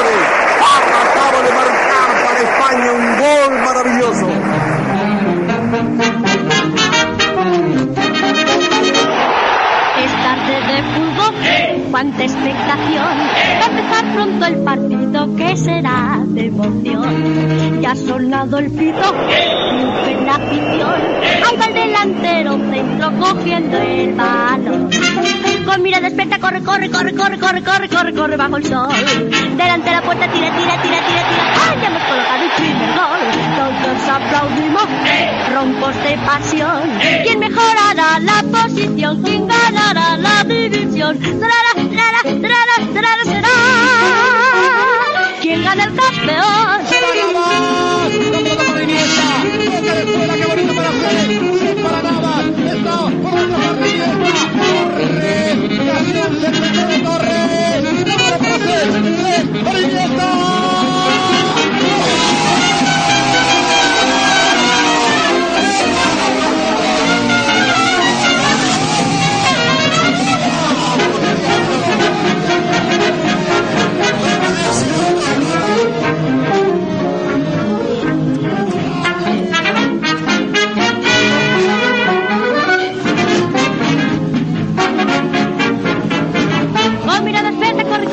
Señores, acaba de marcar para España un gol maravilloso. Es tarde de fútbol, cuánta expectación. Va a empezar pronto el partido que será de emoción. Ya ha sonado el pito, triunfe la afición. Ahí el delantero centro cogiendo el balón. Con mirada experta corre, corre, corre, corre, corre, corre, corre, corre bajo el sol. Delante de la puerta tira, tira, tira, tira, tira. ¡Ay, ya hemos colocado el primer gol! Todos aplaudimos, roncos de pasión. ¿Quién mejorará la posición? ¿Quién ganará la división? ¡Trara, trara, trara, trara, será! ¿Quién gana el campeón? Está por la Torres, Torres, de Torres, hacer, para Iniesta.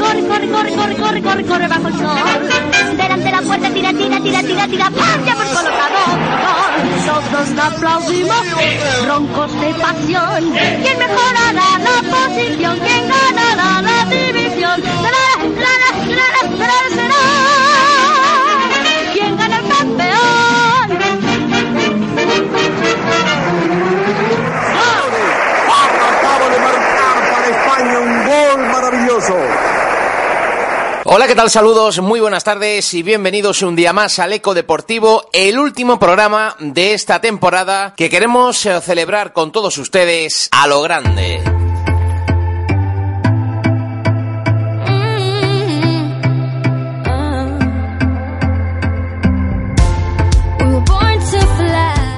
Corre, corre, corre, corre, corre, corre, corre, bajo el sol. Delante de la puerta tira, tira, tira, tira, tira, ¡pam! Ya hemos colocado gol. Todos aplaudimos, roncos de pasión. ¿Quién mejorará la posición? ¿Quién ganará la división? ¡Trara, trara, trara, Hola, ¿qué tal? Saludos, muy buenas tardes y bienvenidos un día más al Eco Deportivo, el último programa de esta temporada que queremos eh, celebrar con todos ustedes a lo grande.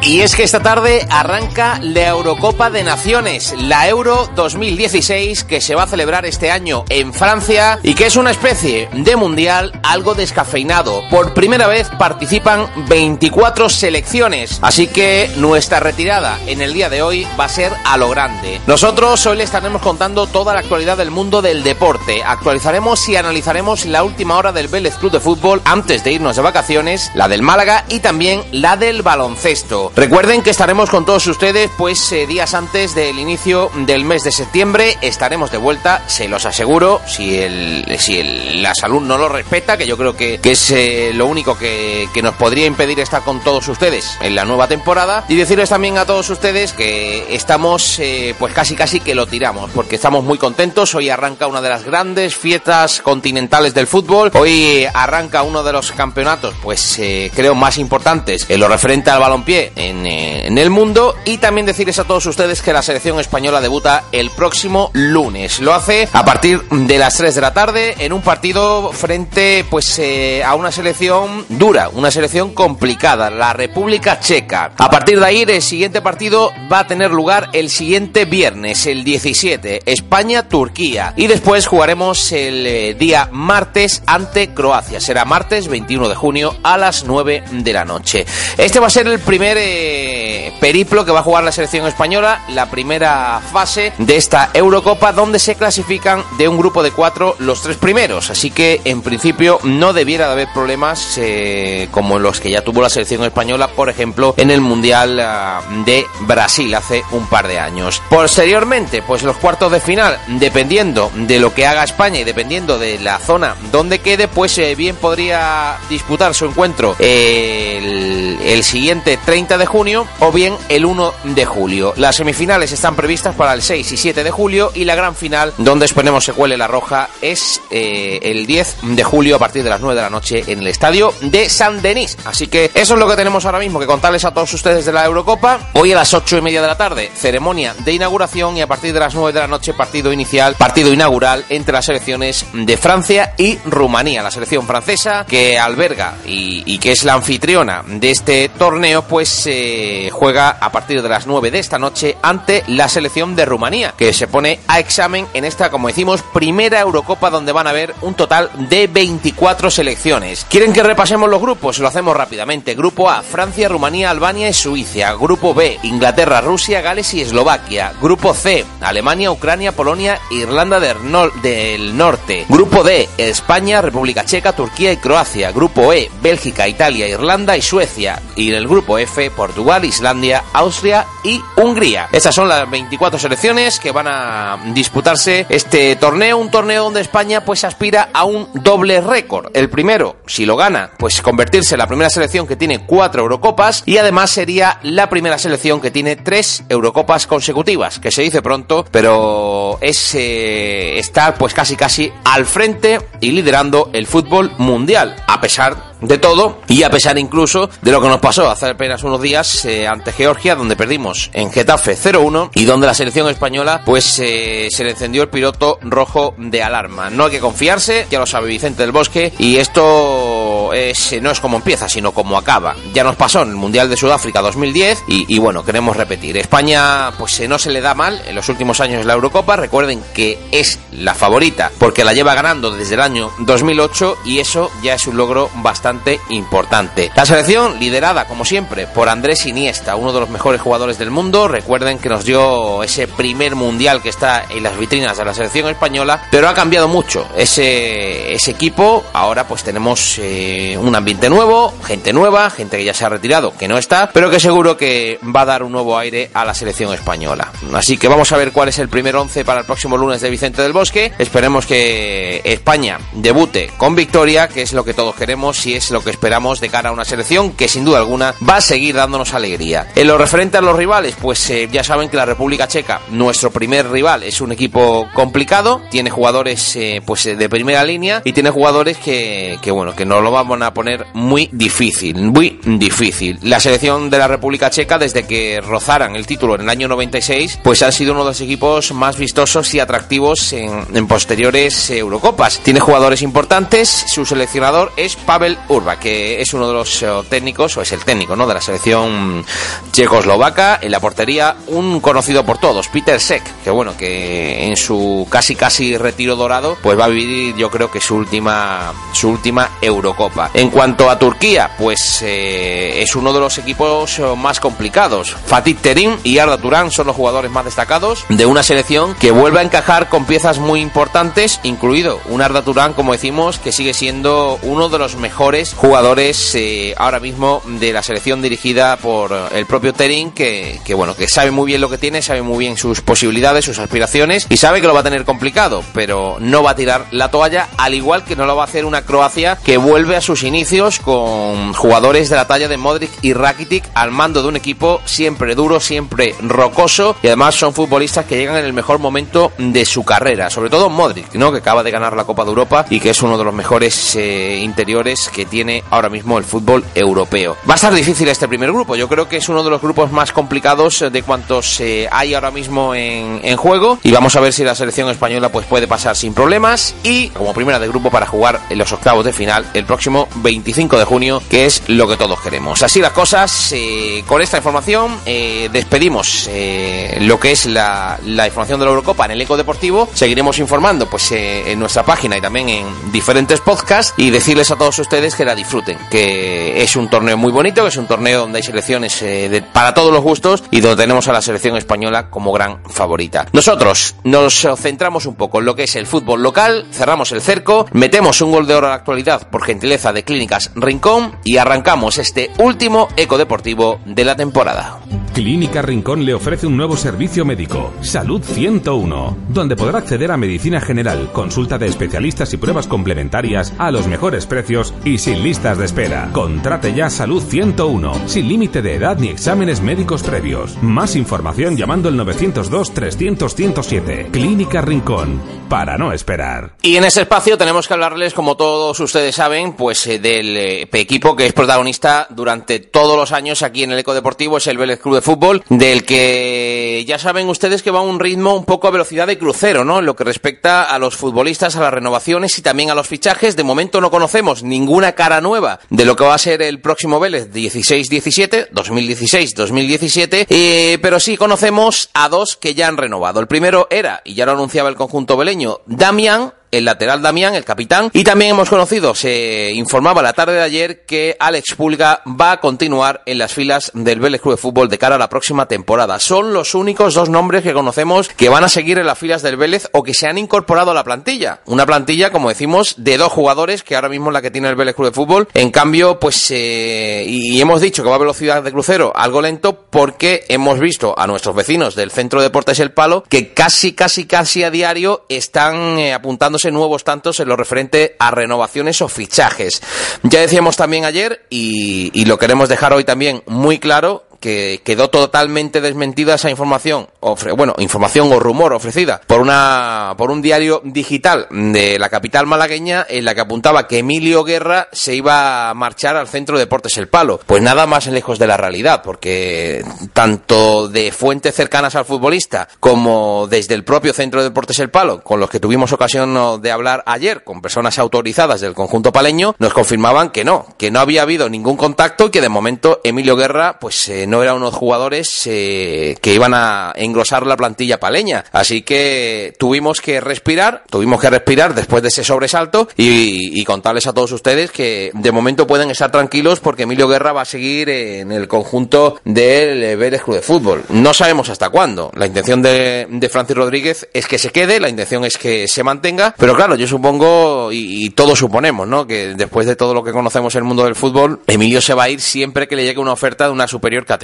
Y es que esta tarde arranca la Eurocopa de Naciones, la Euro 2016, que se va a celebrar este año en Francia y que es una especie de mundial algo descafeinado. Por primera vez participan 24 selecciones, así que nuestra retirada en el día de hoy va a ser a lo grande. Nosotros hoy le estaremos contando toda la actualidad del mundo del deporte. Actualizaremos y analizaremos la última hora del Vélez Club de Fútbol antes de irnos de vacaciones, la del Málaga y también la del baloncesto. Recuerden que estaremos con todos ustedes pues eh, días antes del inicio del mes de septiembre. Estaremos de vuelta, se los aseguro, si, el, si el- la salud no lo respeta, que yo creo que, que es eh, lo único que, que nos podría impedir estar con todos ustedes en la nueva temporada. Y decirles también a todos ustedes que estamos eh, pues casi casi que lo tiramos, porque estamos muy contentos. Hoy arranca una de las grandes fiestas continentales del fútbol. Hoy arranca uno de los campeonatos, pues creo más importantes en lo referente al balompié en, eh, en el mundo. Y también decirles a todos ustedes que la selección española debuta el próximo lunes. Lo hace a partir de las 3 de la tarde en un partido frente pues eh, a una selección dura, una selección complicada, la República Checa. A partir de ahí el siguiente partido va a tener lugar el siguiente viernes, el 17, España-Turquía. Y después jugaremos el eh, día martes ante Croacia. Será martes 21 de junio a las 9 de la noche. Este va a ser el primer eh, periplo que va a jugar la selección española, la primera fase de esta Eurocopa donde se clasifican de un grupo de cuatro los tres primeros. Así que en principio no debiera de haber problemas eh, como los que ya tuvo la selección española, por ejemplo, en el Mundial ah, de Brasil hace un par de años. Posteriormente, pues los cuartos de final, dependiendo de lo que haga España y dependiendo de la zona donde quede, pues eh, bien podría disputar su encuentro eh, el, el siguiente 30 de junio o el 1 de julio. Las semifinales están previstas para el 6 y 7 de julio y la gran final, donde esperemos se cuele la roja, es eh, el 10 de julio a partir de las 9 de la noche en el estadio de San Denis. Así que eso es lo que tenemos ahora mismo que contarles a todos ustedes de la Eurocopa. Hoy a las 8 y media de la tarde, ceremonia de inauguración y a partir de las 9 de la noche, partido inicial, partido inaugural entre las selecciones de Francia y Rumanía. La selección francesa que alberga y, que es la anfitriona de este torneo, pues eh, juega a partir de las 9 de esta noche ante la selección de Rumanía, que se pone a examen en esta, como decimos, primera Eurocopa donde van a haber un total de 24 selecciones. ¿Quieren que repasemos los grupos? Lo hacemos rápidamente. Grupo A, Francia, Rumanía, Albania y Suiza. Grupo B, Inglaterra, Rusia, Gales y Eslovaquia. Grupo C, Alemania, Ucrania, Polonia, Irlanda del, del Norte. Grupo D, España, República Checa, Turquía y Croacia. Grupo E, Bélgica, Italia, Irlanda y Suecia. Y en el grupo F, Portugal, Islandia, Austria y Hungría. Estas son las 24 selecciones que van a disputarse este torneo, un torneo donde España pues aspira a un doble récord. El primero, si lo gana, pues convertirse en la primera selección que tiene cuatro Eurocopas y además sería la primera selección que tiene tres Eurocopas consecutivas, que se dice pronto, pero es eh, estar pues casi casi al frente y liderando el fútbol mundial, a pesar de todo y a pesar incluso de lo que nos pasó hace apenas unos días eh, ante Georgia donde perdimos en Getafe 0-1 y donde la selección española pues eh, se le encendió el piloto rojo de alarma. No hay que confiarse, ya lo sabe Vicente del Bosque y esto es, no es como empieza sino como acaba. Ya nos pasó en el Mundial de Sudáfrica 2010 y, y bueno, queremos repetir. España pues eh, no se le da mal en los últimos años la Eurocopa, recuerden que es la favorita porque la lleva ganando desde el año 2008 y eso ya es un logro bastante importante. La selección liderada, como siempre, por Andrés Iniesta, uno de los mejores jugadores del mundo. Recuerden que nos dio ese primer mundial que está en las vitrinas de la selección española, pero ha cambiado mucho ese, ese equipo. Ahora pues tenemos eh, un ambiente nuevo, gente nueva, gente que ya se ha retirado, que no está, pero que seguro que va a dar un nuevo aire a la selección española. Así que vamos a ver cuál es el primer once para el próximo lunes de Vicente del Bosque. Esperemos que España debute con victoria, que es lo que todos queremos, y es lo que esperamos de cara a una selección que sin duda alguna va a seguir dándonos alegría. En lo referente a los rivales, pues eh, ya saben que la República Checa, nuestro primer rival, es un equipo complicado, tiene jugadores eh, pues eh, de primera línea y tiene jugadores que, bueno, que nos lo vamos a poner muy difícil, muy difícil. La selección de la República Checa desde que rozaran el título en el año 96, pues ha sido uno de los equipos más vistosos y atractivos en posteriores Eurocopas. Tiene jugadores importantes, su seleccionador es Pavel Urba, que es uno de los eh, técnicos, o es el técnico ¿no? de la selección checoslovaca. En la portería, un conocido por todos, Peter Sek, que bueno, que en su casi casi retiro dorado, pues va a vivir yo creo que su última, su última Eurocopa. En cuanto a Turquía, pues eh, es uno de los equipos eh, más complicados. Fatih Terim y Arda Turán son los jugadores más destacados de una selección que vuelve a encajar con piezas muy importantes, incluido un Arda Turán, como decimos, que sigue siendo uno de los mejores jugadores eh, ahora mismo de la selección dirigida por el propio Terin, que, que, bueno, que sabe muy bien lo que tiene, sabe muy bien sus posibilidades, sus aspiraciones y sabe que lo va a tener complicado, pero no va a tirar la toalla, al igual que no lo va a hacer una Croacia que vuelve a sus inicios con jugadores de la talla de Modric y Rakitic al mando de un equipo siempre duro, siempre rocoso y además son futbolistas que llegan en el mejor momento de su carrera, sobre todo Modric, ¿no? que acaba de ganar la Copa de Europa y que es uno de los mejores eh, interiores que tiene ahora mismo el fútbol europeo. Va a estar difícil este primer grupo, yo creo que es uno de los grupos más complicados de cuantos eh, hay ahora mismo en, juego. Y vamos a ver si la selección española pues puede pasar sin problemas. Y como primera de grupo para jugar en los octavos de final el próximo 25 de junio, que es lo que todos queremos. Así las cosas, eh, con esta información eh, despedimos eh, lo que es la, la, información de la Eurocopa en el Eco Deportivo, seguiremos informando pues eh, en nuestra página y también en diferentes podcasts. Y decirles a todos ustedes que la disfruten, que es un torneo muy bonito, que es un torneo donde hay selecciones eh, de, para todos los gustos y donde tenemos a la selección española como gran favorita. Nosotros nos centramos un poco en lo que es el fútbol local, cerramos el cerco, metemos un gol de oro a la actualidad por gentileza de Clínicas Rincón y arrancamos este último eco deportivo de la temporada. Clínica Rincón le ofrece un nuevo servicio médico, Salud 101, donde podrá acceder a medicina general, consulta de especialistas y pruebas complementarias a los mejores precios y sin listas de espera. Contrate ya Salud 101, sin límite de edad ni exámenes médicos previos. Más información llamando el 902 300 107. Clínica Rincón, para no esperar. Y en ese espacio tenemos que hablarles, como todos ustedes saben, pues eh, del eh, equipo que es protagonista durante todos los años aquí en el Eco Deportivo, es el Vélez Club de Fútbol, del que ya saben ustedes que va a un ritmo un poco a velocidad de crucero, ¿no? En lo que respecta a los futbolistas, a las renovaciones y también a los fichajes. De momento no conocemos ninguna cara nueva de lo que va a ser el próximo Vélez 16-17, 2016-2017, eh, pero sí conocemos a dos que ya han renovado. El primero era, y ya lo anunciaba el conjunto veleño, Damián, el lateral Damián, el capitán. Y también hemos conocido, se informaba la tarde de ayer, que Alex Pulga va a continuar en las filas del Vélez Club de Fútbol de cara a la próxima temporada. Son los únicos dos nombres que conocemos que van a seguir en las filas del Vélez o que se han incorporado a la plantilla. Una plantilla, como decimos, de dos jugadores, que ahora mismo es la que tiene el Vélez Club de Fútbol. En cambio, pues, eh, y hemos dicho que va a velocidad de crucero algo lento porque hemos visto a nuestros vecinos del Centro de Deportes El Palo que casi, casi, casi a diario están eh, apuntando nuevos tantos en lo referente a renovaciones o fichajes. Ya decíamos también ayer, y, y lo queremos dejar hoy también muy claro, que quedó totalmente desmentida esa información, bueno, información o rumor ofrecida por una por un diario digital de la capital malagueña en la que apuntaba que Emilio Guerra se iba a marchar al Centro de Deportes El Palo. Pues nada más lejos de la realidad, porque tanto de fuentes cercanas al futbolista como desde el propio Centro de Deportes El Palo, con los que tuvimos ocasión de hablar ayer con personas autorizadas del conjunto paleño, nos confirmaban que no, que no había habido ningún contacto y que de momento Emilio Guerra pues eh, no eran unos jugadores eh, que iban a engrosar la plantilla paleña. Así que tuvimos que respirar, tuvimos que respirar después de ese sobresalto y, contarles a todos ustedes que de momento pueden estar tranquilos porque Emilio Guerra va a seguir en el conjunto del Vélez Club de Fútbol. No sabemos hasta cuándo. La intención de, Francis Rodríguez es que se quede, la intención es que se mantenga, pero claro, yo supongo y, todos suponemos, ¿no? Que después de todo lo que conocemos en el mundo del fútbol, Emilio se va a ir siempre que le llegue una oferta de una superior categoría.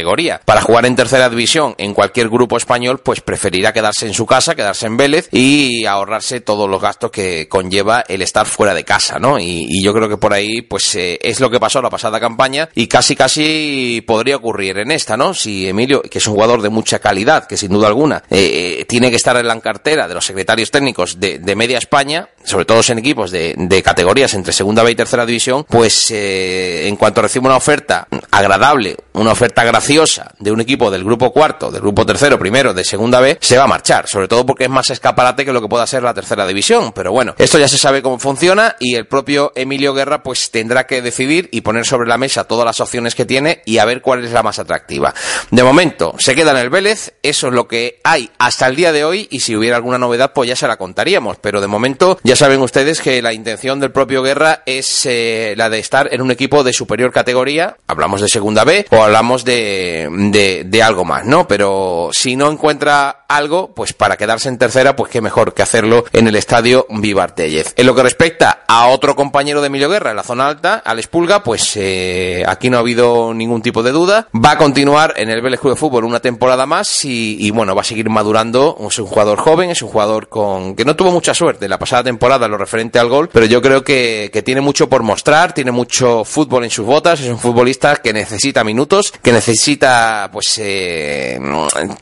Para jugar en tercera división en cualquier grupo español, pues preferirá quedarse en su casa, quedarse en Vélez y ahorrarse todos los gastos que conlleva el estar fuera de casa, ¿no? Y, yo creo que por ahí, pues eh, es lo que pasó la pasada campaña y casi casi podría ocurrir en esta, ¿no? Si Emilio, que es un jugador de mucha calidad, que sin duda alguna eh, eh, tiene que estar en la cartera de los secretarios técnicos de, media España, sobre todo en equipos de, de, categorías entre segunda B y tercera división, pues en cuanto reciba una oferta agradable, una oferta graciosa, de un equipo del grupo cuarto, del grupo tercero, primero, de segunda B, se va a marchar, sobre todo porque es más escaparate que lo que pueda ser la tercera división. Pero bueno, esto ya se sabe cómo funciona y el propio Emilio Guerra pues tendrá que decidir y poner sobre la mesa todas las opciones que tiene y a ver cuál es la más atractiva. De momento, se queda en el Vélez, eso es lo que hay hasta el día de hoy y si hubiera alguna novedad pues ya se la contaríamos, pero de momento ya saben ustedes que la intención del propio Guerra es eh, la de estar en un equipo de superior categoría, hablamos de segunda B o hablamos de de, algo más, ¿no? Pero si no encuentra algo, pues para quedarse en tercera, pues qué mejor que hacerlo en el estadio Vivar En lo que respecta a otro compañero de Emilio Guerra en la zona alta, Alex Pulga, pues eh, aquí no ha habido ningún tipo de duda. Va a continuar en el Vélez Club de Fútbol una temporada más y, bueno, va a seguir madurando. Es un jugador joven, es un jugador con que no tuvo mucha suerte la pasada temporada lo referente al gol, pero yo creo que, que tiene mucho por mostrar, tiene mucho fútbol en sus botas, es un futbolista que necesita minutos, que necesita pues eh,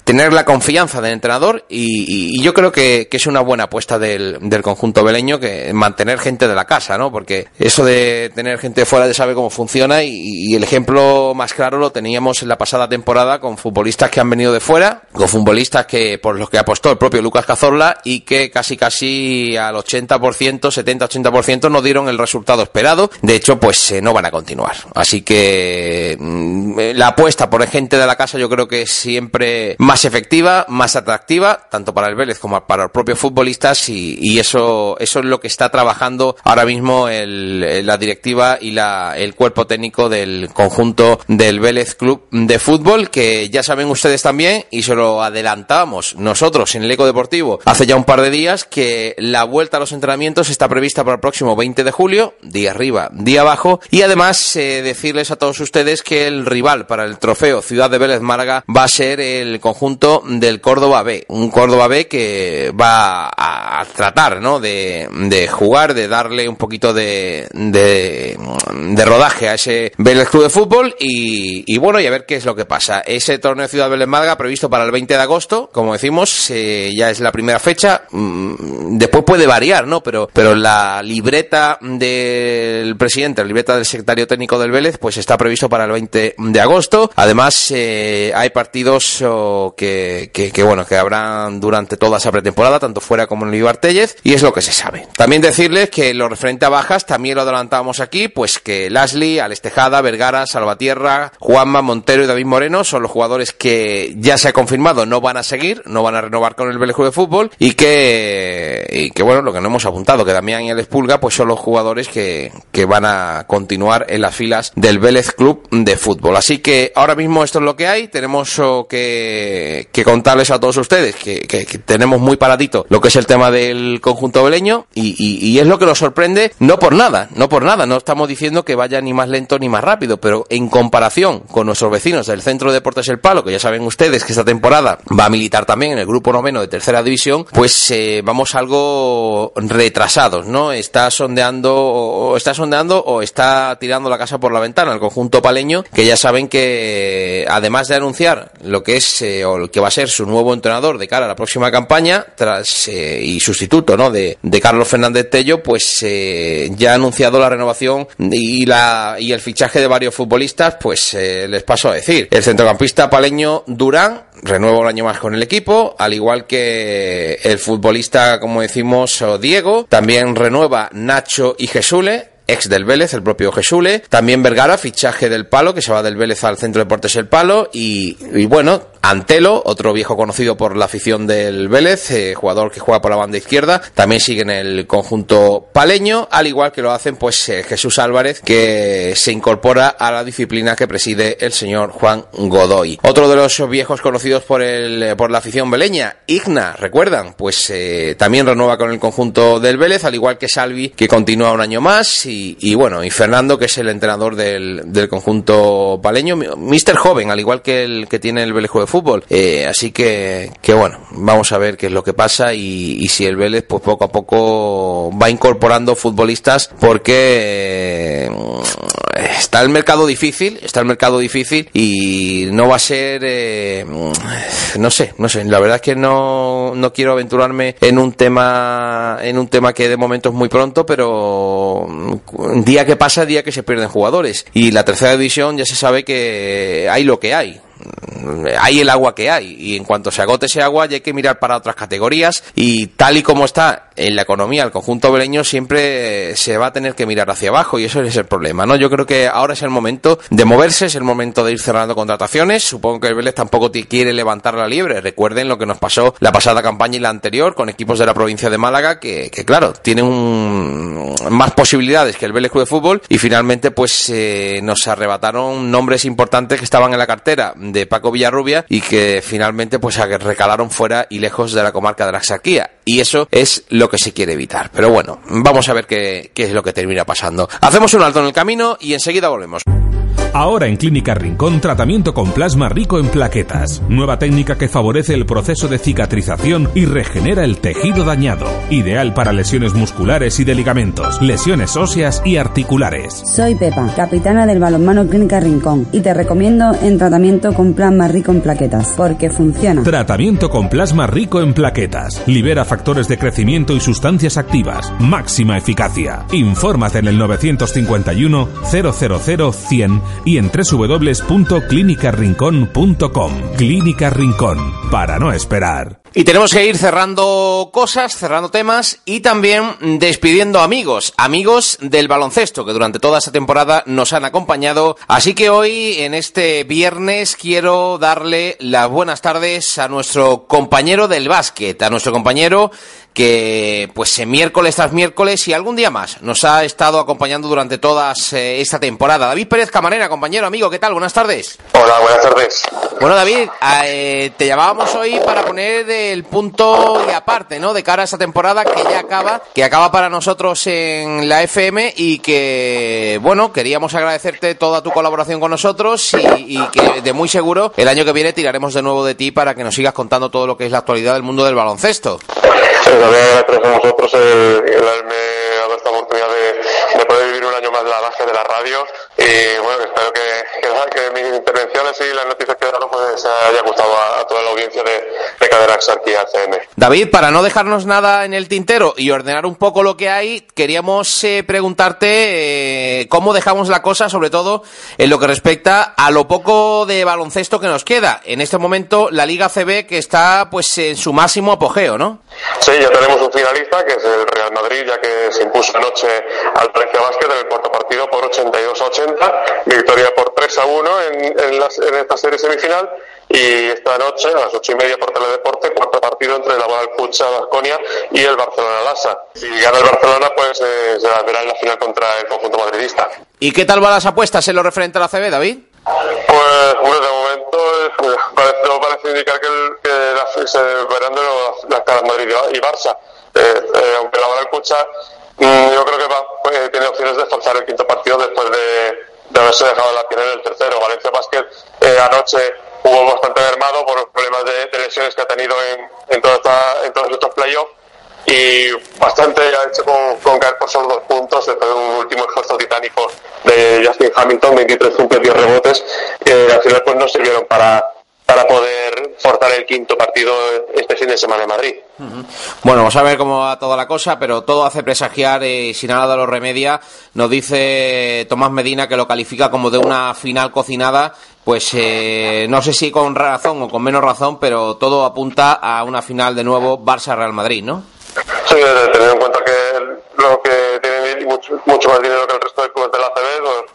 tener la confianza del entrenador y, yo creo que, es una buena apuesta del, conjunto beleño que mantener gente de la casa, ¿no? Porque eso de tener gente fuera de sabe cómo funciona y, el ejemplo más claro lo teníamos en la pasada temporada con futbolistas que han venido de fuera, con futbolistas que por los que apostó el propio Lucas Cazorla y que casi casi al 80%, 70-80% no dieron el resultado esperado. De hecho, pues eh, no van a continuar. Así que mm, la apuesta por ejemplo de la casa yo creo que es siempre más efectiva, más atractiva, tanto para el Vélez como para los propios futbolistas y, eso, eso es lo que está trabajando ahora mismo el, la directiva y la, el cuerpo técnico del conjunto del Vélez Club de Fútbol, que ya saben ustedes también, y se lo adelantábamos nosotros en el Eco Deportivo hace ya un par de días, que la vuelta a los entrenamientos está prevista para el próximo 20 de julio, día arriba, día abajo, y además eh, decirles a todos ustedes que el rival para el trofeo Ciudad de Vélez Málaga va a ser el conjunto del Córdoba B, un Córdoba B que va a tratar, ¿no? De, jugar, de darle un poquito de, de, de rodaje a ese Vélez Club de Fútbol y, y, bueno, y a ver qué es lo que pasa. Ese torneo Ciudad de Vélez Málaga previsto para el 20 de agosto, como decimos, eh, ya es la primera fecha. Mm, después puede variar, ¿no? Pero, pero la libreta del presidente, la libreta del secretario técnico del Vélez, pues está previsto para el 20 de agosto. Además, eh, hay partidos oh, que, bueno, que habrán durante toda esa pretemporada, tanto fuera como en el Tellez, y es lo que se sabe. También decirles que lo referente a bajas, también lo adelantábamos aquí, pues que Lashley, Alestejada, Vergara, Salvatierra, Juanma, Montero y David Moreno son los jugadores que ya se ha confirmado no van a seguir, no van a renovar con el Vélez de Fútbol y que, bueno, lo que no hemos apuntado, que Damián y el Espulga pues son los jugadores que, que van a continuar en las filas del Vélez Club de Fútbol. Así que ahora mismo esto es lo que hay, tenemos oh, que, contarles a todos ustedes que, tenemos muy paradito lo que es el tema del conjunto beleño y, y, y, es lo que nos sorprende, no por nada, no por nada, no estamos diciendo que vaya ni más lento ni más rápido, pero en comparación con nuestros vecinos del Centro de Deportes El Palo, que ya saben ustedes que esta temporada va a militar también en el grupo noveno de tercera división, pues eh, vamos algo retrasados, ¿no? Está sondeando, o está sondeando o está tirando la casa por la ventana el conjunto paleño, que ya saben que además de anunciar lo que es eh, o lo que va a ser su nuevo entrenador de cara a la próxima campaña, tras eh, y sustituto, ¿no? De, de Carlos Fernández Tello, pues eh, ya ha anunciado la renovación y la y el fichaje de varios futbolistas, pues eh, les paso a decir. El centrocampista paleño Durán renueva un año más con el equipo, al igual que el futbolista, como decimos, Diego, también renueva Nacho y Jesule, ex del Vélez, el propio Jesule. También Vergara, fichaje del Palo, que se va del Vélez al Centro de Deportes El Palo. Y, y bueno, Antelo, otro viejo conocido por la afición del Vélez, eh, jugador que juega por la banda izquierda, también sigue en el conjunto paleño, al igual que lo hacen pues eh, Jesús Álvarez, que se incorpora a la disciplina que preside el señor Juan Godoy. Otro de los viejos conocidos por el eh, por la afición beleña, Igna, recuerdan, pues eh, también renueva con el conjunto del Vélez, al igual que Salvi, que continúa un año más, y, y bueno, y Fernando, que es el entrenador del, del conjunto paleño, Mister Joven, al igual que el que tiene el Vélez de fútbol. Eh, así que, que bueno, vamos a ver qué es lo que pasa y, si el Vélez pues poco a poco va incorporando futbolistas porque eh, está el mercado difícil, está el mercado difícil y no va a ser, eh, no sé, no sé, la verdad es que no, no quiero aventurarme en un tema, en un tema que de momento es muy pronto, pero día que pasa, día que se pierden jugadores y la tercera división ya se sabe que hay lo que hay hay el agua que hay y en cuanto se agote ese agua ya hay que mirar para otras categorías y tal y como está en la economía el conjunto beleño siempre se va a tener que mirar hacia abajo y eso es el problema, ¿no? Yo creo que ahora es el momento de moverse, es el momento de ir cerrando contrataciones, supongo que el Vélez tampoco quiere levantar la liebre, recuerden lo que nos pasó la pasada campaña y la anterior con equipos de la provincia de Málaga que, claro, tienen más posibilidades que el Vélez Club de Fútbol y finalmente pues eh, nos arrebataron nombres importantes que estaban en la cartera de Paco Villarrubia y que finalmente pues recalaron fuera y lejos de la comarca de la Axarquía. Y eso es lo que se quiere evitar. Pero bueno, vamos a ver qué, qué es lo que termina pasando. Hacemos un alto en el camino y enseguida volvemos. Ahora en Clínica Rincón, tratamiento con plasma rico en plaquetas. Nueva técnica que favorece el proceso de cicatrización y regenera el tejido dañado. Ideal para lesiones musculares y de ligamentos, lesiones óseas y articulares. Soy Pepa, capitana del balonmano Clínica Rincón, y te recomiendo en tratamiento con plasma rico en plaquetas, porque funciona. Tratamiento con plasma rico en plaquetas. Libera factores de crecimiento y sustancias activas. Máxima eficacia. Infórmate en el 951 000 100 y en www.clinicarrincón.com. Clínica Rincón, para no esperar. Y tenemos que ir cerrando cosas, cerrando temas y también despidiendo amigos, amigos del baloncesto que durante toda esta temporada nos han acompañado. Así que hoy, en este viernes, quiero darle las buenas tardes a nuestro compañero del básquet, a nuestro compañero que pues miércoles tras miércoles y algún día más nos ha estado acompañando durante toda esta temporada. David Pérez Camarena, compañero, amigo, ¿qué tal? Buenas tardes. Hola, buenas tardes. Bueno, David, te llamábamos hoy para poner el punto y aparte, ¿no? De cara a esta temporada que ya acaba, que acaba para nosotros en la FM y que, bueno, queríamos agradecerte toda tu colaboración con nosotros y, que de muy seguro el año que viene tiraremos de nuevo de ti para que nos sigas contando todo lo que es la actualidad del mundo del baloncesto. También a vosotros el, el, dado esta oportunidad de, un año más la base de la radio y bueno, espero que, que, que mis intervenciones y las noticias que dado pues haya gustado a, toda la audiencia de, de Caderax aquí al CM. David, para no dejarnos nada en el tintero y ordenar un poco lo que hay, queríamos eh, preguntarte eh, cómo dejamos la cosa, sobre todo en lo que respecta a lo poco de baloncesto que nos queda. En este momento la Liga CB que está pues en su máximo apogeo, ¿no? Sí, ya tenemos un finalista que es el Real Madrid, ya que se impuso anoche al Valencia Basket en el cuarto partido por 82 a 80, victoria por 3 a 1 en, en, en esta serie semifinal y esta noche a las ocho y media por Teledeporte cuarto partido entre la Bola Pucha Basconia y el Barcelona Lasa. Si gana el Barcelona pues eh, se verá en la final contra el conjunto madridista. ¿Y qué tal van las apuestas en lo referente a la CB, David? Pues bueno, de momento eh, parece, parece indicar que, el, que la, se verán de los, las caras Madrid y Barça. Eh, eh, aunque la Bola yo creo que va, pues, tiene opciones de forzar el quinto partido después de, haberse dejado la piel en el tercero. Valencia Basket eh, anoche jugó bastante mermado por los problemas de, lesiones que ha tenido en, toda esta, en todos estos playoffs y bastante ha hecho con, caer por solo dos puntos después de un último esfuerzo titánico de Justin Hamilton, 23 puntos y 10 rebotes, que al final pues no sirvieron para, para poder forzar el quinto partido este fin de semana en Madrid. Uh -huh. Bueno, vamos a ver cómo va toda la cosa, pero todo hace presagiar y si nada lo remedia, nos dice Tomás Medina que lo califica como de una final cocinada, pues eh, no sé si con razón o con menos razón, pero todo apunta a una final de nuevo Barça-Real Madrid, ¿no? Sí, teniendo en cuenta que lo que tiene mucho, mucho más dinero que el resto de clubes de la CB, pues,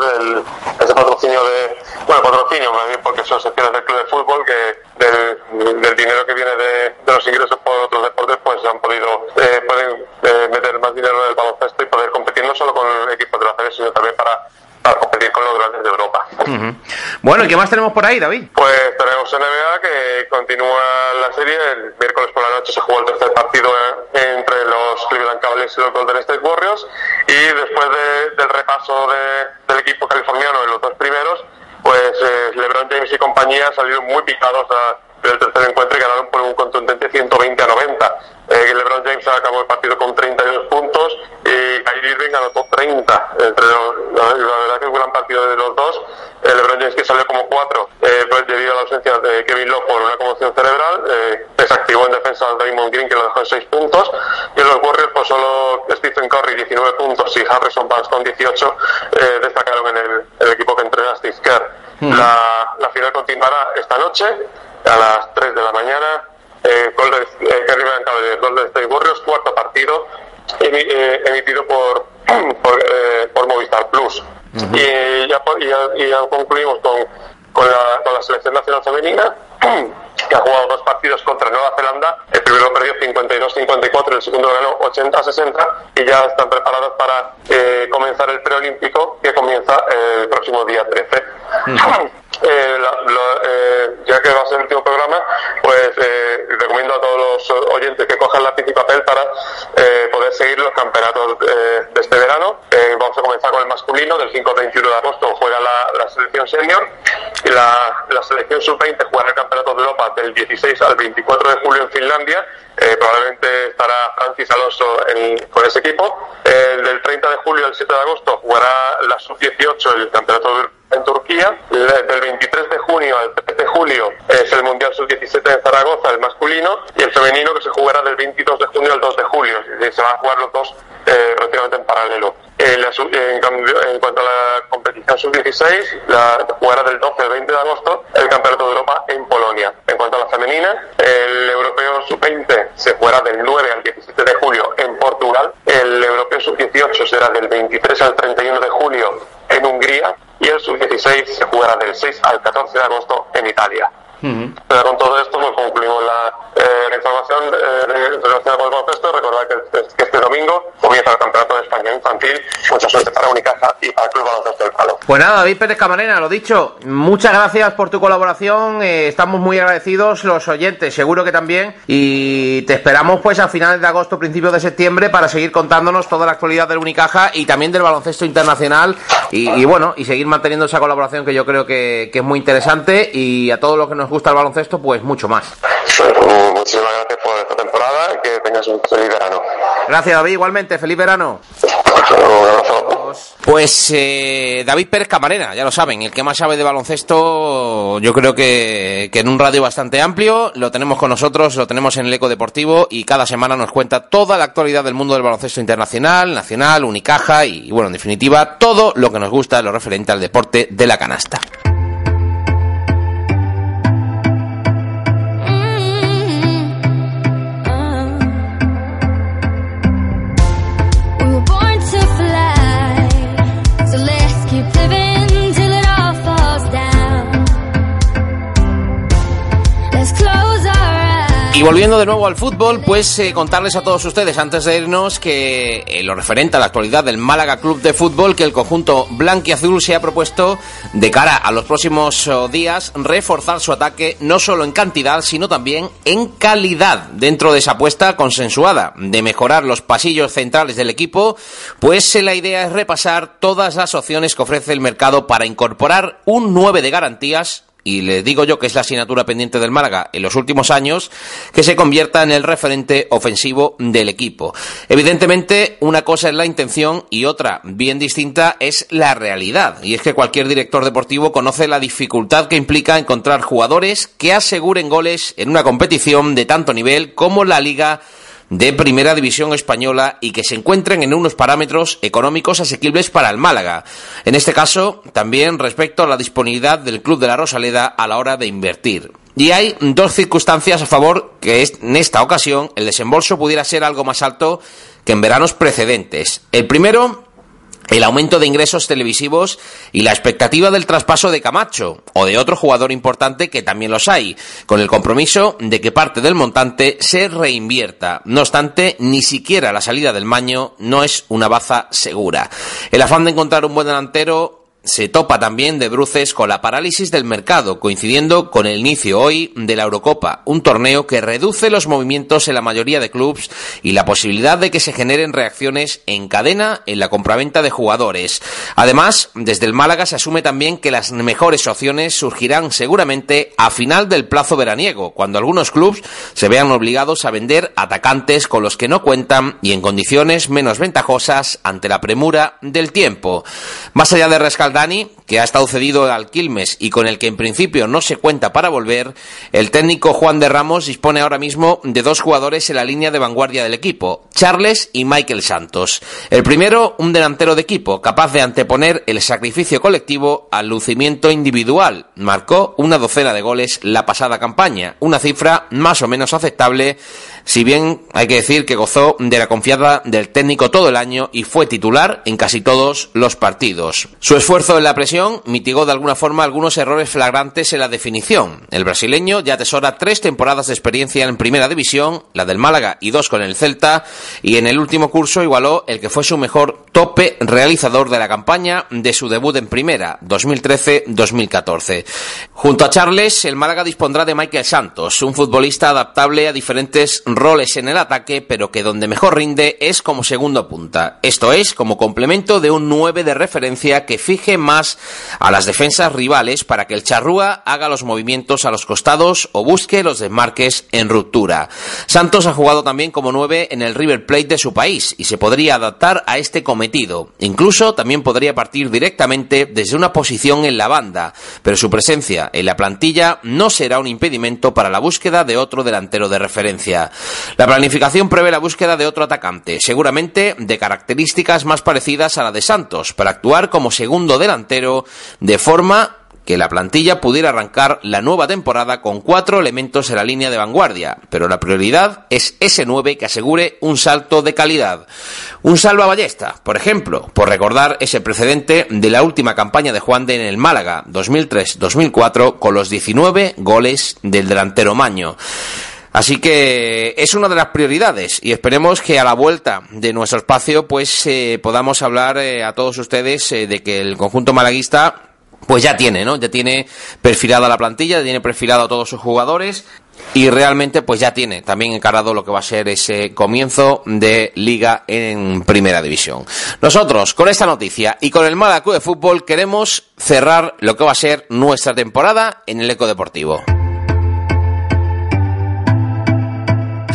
pues el, ese patrocinio de, bueno, patrocinio más bien porque son secciones del club de fútbol que del, del dinero que viene de, de, los ingresos por otros deportes, pues han podido, eh, pueden eh, meter más dinero en el baloncesto y poder competir no solo con equipos de la CB, sino también para para competir con los grandes de Europa. Uh -huh. Bueno, ¿y qué más tenemos por ahí, David? Pues tenemos NBA que continúa la serie. El miércoles por la noche se jugó el tercer partido entre los Cleveland Cavaliers y los Golden State Warriors. Y después de, del repaso de, del equipo californiano en los dos primeros, pues eh, LeBron James y compañía salieron muy picados del tercer encuentro y ganaron por un contundente 120 a 90. Eh, LeBron James acabó el partido con 32 puntos y Irving anotó 30. Entre los, la, la, verdad que un gran partido de los dos. Eh, LeBron James que salió como 4 eh, pues debido a la ausencia de Kevin Love por una conmoción cerebral. Eh, desactivó en defensa a Draymond Green que lo dejó en 6 puntos. Y en los Warriors pues solo Stephen Curry 19 puntos y Harrison Barnes con 18 eh, destacaron en el, el, equipo que entrena Steve Kerr. Mm. La, la final continuará esta noche a las 3 de la mañana eh, Golden, eh, Golden State Warriors, cuarto partido emitido por, por, eh, por Movistar Plus. Uh -huh. y, ya, y, ya, y, ya, concluimos con, con, la, con la selección nacional femenina que ha jugado dos partidos contra Nueva Zelanda. El primero perdió 52-54, el segundo ganó 80-60 y ya están preparados para eh, comenzar el preolímpico que comienza el próximo día 13. Uh -huh. Eh, la, la, eh, ya que va a ser el último programa, pues eh, recomiendo a todos los oyentes que cojan lápiz y papel para eh, poder seguir los campeonatos eh, de este verano. vamos a comenzar con el masculino, del 5 al 21 de agosto juega la, la selección senior y la, selección sub-20 juega el campeonato de Europa del 16 al 24 de julio en Finlandia. probablemente estará Francis Alonso en, con ese equipo. del 30 de julio al 7 de agosto jugará la sub-18 el campeonato de en Turquía. Del 23 de junio al 3 de julio es el Mundial Sub-17 en Zaragoza, el masculino, y el femenino que se jugará del 22 de junio al 2 de julio. Se van a jugar los dos eh, prácticamente en paralelo. En, la, en, cambio, en, cuanto a la competición sub-16, la jugará del 12 al 20 de agosto el Campeonato de Europa en Polonia. En cuanto a la femenina, el Europeo sub-20 se jugará del 9 al 17 de julio en Portugal. El Europeo sub-18 será del 23 al 31 de julio en Hungría y el sub-16 se jugará del 6 al 14 de agosto en Italia. Pero con todo esto pues, concluimos la, eh, información eh, relacionada con el baloncesto. Recordad que, este domingo comienza el Campeonato de España Infantil. Mucha suerte para Unicaja y para el Club Baloncesto del Palo. Pues nada, David Pérez Camarena, lo dicho, muchas gracias por tu colaboración. Eh, estamos muy agradecidos los oyentes, seguro que también. Y te esperamos pues a finales de agosto, principios de septiembre para seguir contándonos toda la actualidad del Unicaja y también del baloncesto internacional. Y, bueno, y seguir manteniendo esa colaboración que yo creo que, que es muy interesante. Y a todos los que nos gusta el baloncesto, pues mucho más. muchísimas gracias por esta temporada y que tengas un feliz verano. Gracias, David. Igualmente, feliz verano. Pues eh, David Pérez Camarena, ya lo saben, el que más sabe de baloncesto, yo creo que, que, en un radio bastante amplio, lo tenemos con nosotros, lo tenemos en el Eco Deportivo y cada semana nos cuenta toda la actualidad del mundo del baloncesto internacional, nacional, Unicaja y, bueno, en definitiva, todo lo que nos gusta, lo referente al deporte de la canasta. Y volviendo de nuevo al fútbol, pues eh, contarles a todos ustedes antes de irnos que eh, lo referente a la actualidad del Málaga Club de Fútbol, que el conjunto blanquiazul se ha propuesto de cara a los próximos oh, días reforzar su ataque no solo en cantidad, sino también en calidad. Dentro de esa apuesta consensuada de mejorar los pasillos centrales del equipo, pues eh, la idea es repasar todas las opciones que ofrece el mercado para incorporar un 9 de garantías y le digo yo que es la asignatura pendiente del Málaga en los últimos años, que se convierta en el referente ofensivo del equipo. Evidentemente, una cosa es la intención y otra, bien distinta, es la realidad. Y es que cualquier director deportivo conoce la dificultad que implica encontrar jugadores que aseguren goles en una competición de tanto nivel como la Liga de Primera División Española y que se encuentren en unos parámetros económicos asequibles para el Málaga. En este caso, también respecto a la disponibilidad del Club de la Rosaleda a la hora de invertir. Y hay dos circunstancias a favor que en esta ocasión el desembolso pudiera ser algo más alto que en veranos precedentes. El primero el aumento de ingresos televisivos y la expectativa del traspaso de Camacho o de otro jugador importante que también los hay, con el compromiso de que parte del montante se reinvierta. No obstante, ni siquiera la salida del Maño no es una baza segura. El afán de encontrar un buen delantero se topa también de bruces con la parálisis del mercado, coincidiendo con el inicio hoy de la Eurocopa, un torneo que reduce los movimientos en la mayoría de clubes y la posibilidad de que se generen reacciones en cadena en la compraventa de jugadores. Además, desde el Málaga se asume también que las mejores opciones surgirán seguramente a final del plazo veraniego, cuando algunos clubes se vean obligados a vender atacantes con los que no cuentan y en condiciones menos ventajosas ante la premura del tiempo. Más allá de rescatar Dani, que ha estado cedido al Quilmes y con el que en principio no se cuenta para volver, el técnico Juan de Ramos dispone ahora mismo de dos jugadores en la línea de vanguardia del equipo, Charles y Michael Santos. El primero, un delantero de equipo, capaz de anteponer el sacrificio colectivo al lucimiento individual. Marcó una docena de goles la pasada campaña, una cifra más o menos aceptable si bien hay que decir que gozó de la confianza del técnico todo el año y fue titular en casi todos los partidos. Su esfuerzo en la presión mitigó de alguna forma algunos errores flagrantes en la definición. El brasileño ya atesora tres temporadas de experiencia en primera división, la del Málaga y dos con el Celta, y en el último curso igualó el que fue su mejor tope realizador de la campaña de su debut en primera, 2013-2014. Junto a Charles, el Málaga dispondrá de Michael Santos, un futbolista adaptable a diferentes roles en el ataque, pero que donde mejor rinde es como segundo punta. Esto es, como complemento de un 9 de referencia que fije más a las defensas rivales para que el charrúa haga los movimientos a los costados o busque los desmarques en ruptura. Santos ha jugado también como 9 en el River Plate de su país y se podría adaptar a este cometido. Incluso también podría partir directamente desde una posición en la banda, pero su presencia en la plantilla no será un impedimento para la búsqueda de otro delantero de referencia. La planificación prevé la búsqueda de otro atacante, seguramente de características más parecidas a la de Santos, para actuar como segundo delantero de forma que la plantilla pudiera arrancar la nueva temporada con cuatro elementos en la línea de vanguardia, pero la prioridad es ese 9 que asegure un salto de calidad. Un salva ballesta, por ejemplo, por recordar ese precedente de la última campaña de Juan de en el Málaga 2003-2004 con los 19 goles del delantero Maño. Así que es una de las prioridades y esperemos que a la vuelta de nuestro espacio pues eh, podamos hablar eh, a todos ustedes eh, de que el conjunto malaguista pues ya tiene, ¿no? Ya tiene perfilada la plantilla, ya tiene perfilado a todos sus jugadores y realmente pues ya tiene también encarado lo que va a ser ese comienzo de liga en primera división. Nosotros con esta noticia y con el Málaga de Fútbol queremos cerrar lo que va a ser nuestra temporada en el Eco Deportivo.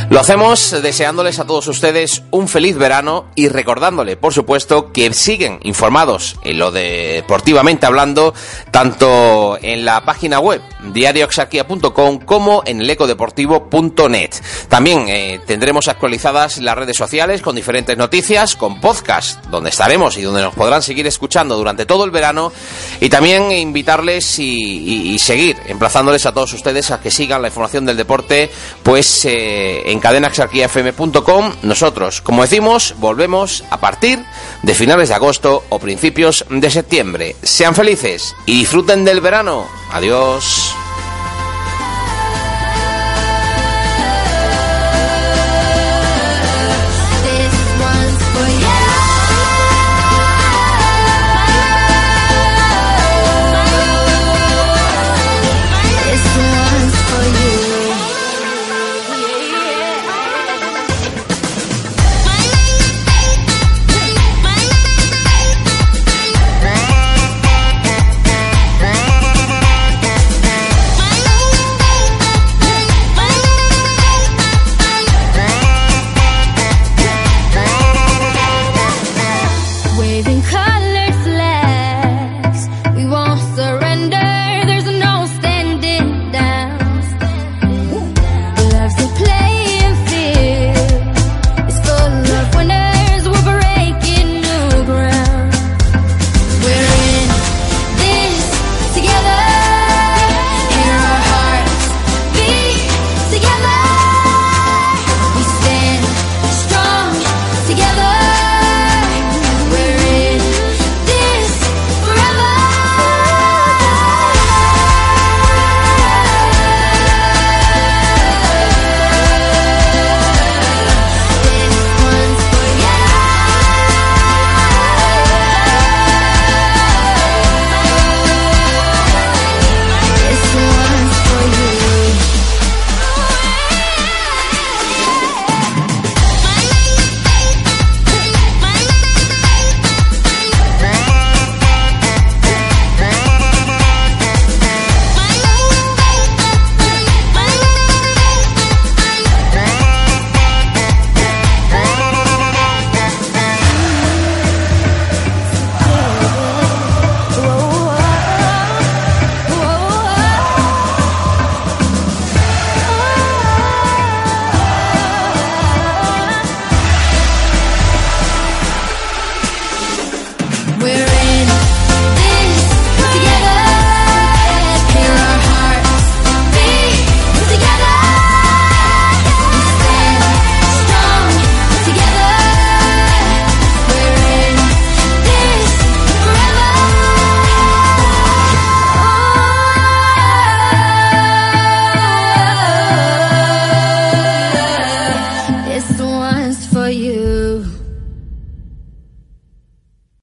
Lo hacemos deseándoles a todos ustedes un feliz verano y recordándole, por supuesto, que siguen informados en lo deportivamente hablando, tanto en la página web diarioxarquia.com como en el ecodeportivo.net. También eh, tendremos actualizadas las redes sociales con diferentes noticias, con podcast, donde estaremos y donde nos podrán seguir escuchando durante todo el verano, y también invitarles y, seguir emplazándoles a todos ustedes a que sigan la información del deporte, pues eh, en cadenaxarquiafm.com. Nosotros, como decimos, volvemos a partir de finales de agosto o principios de septiembre. Sean felices y disfruten del verano. Adiós.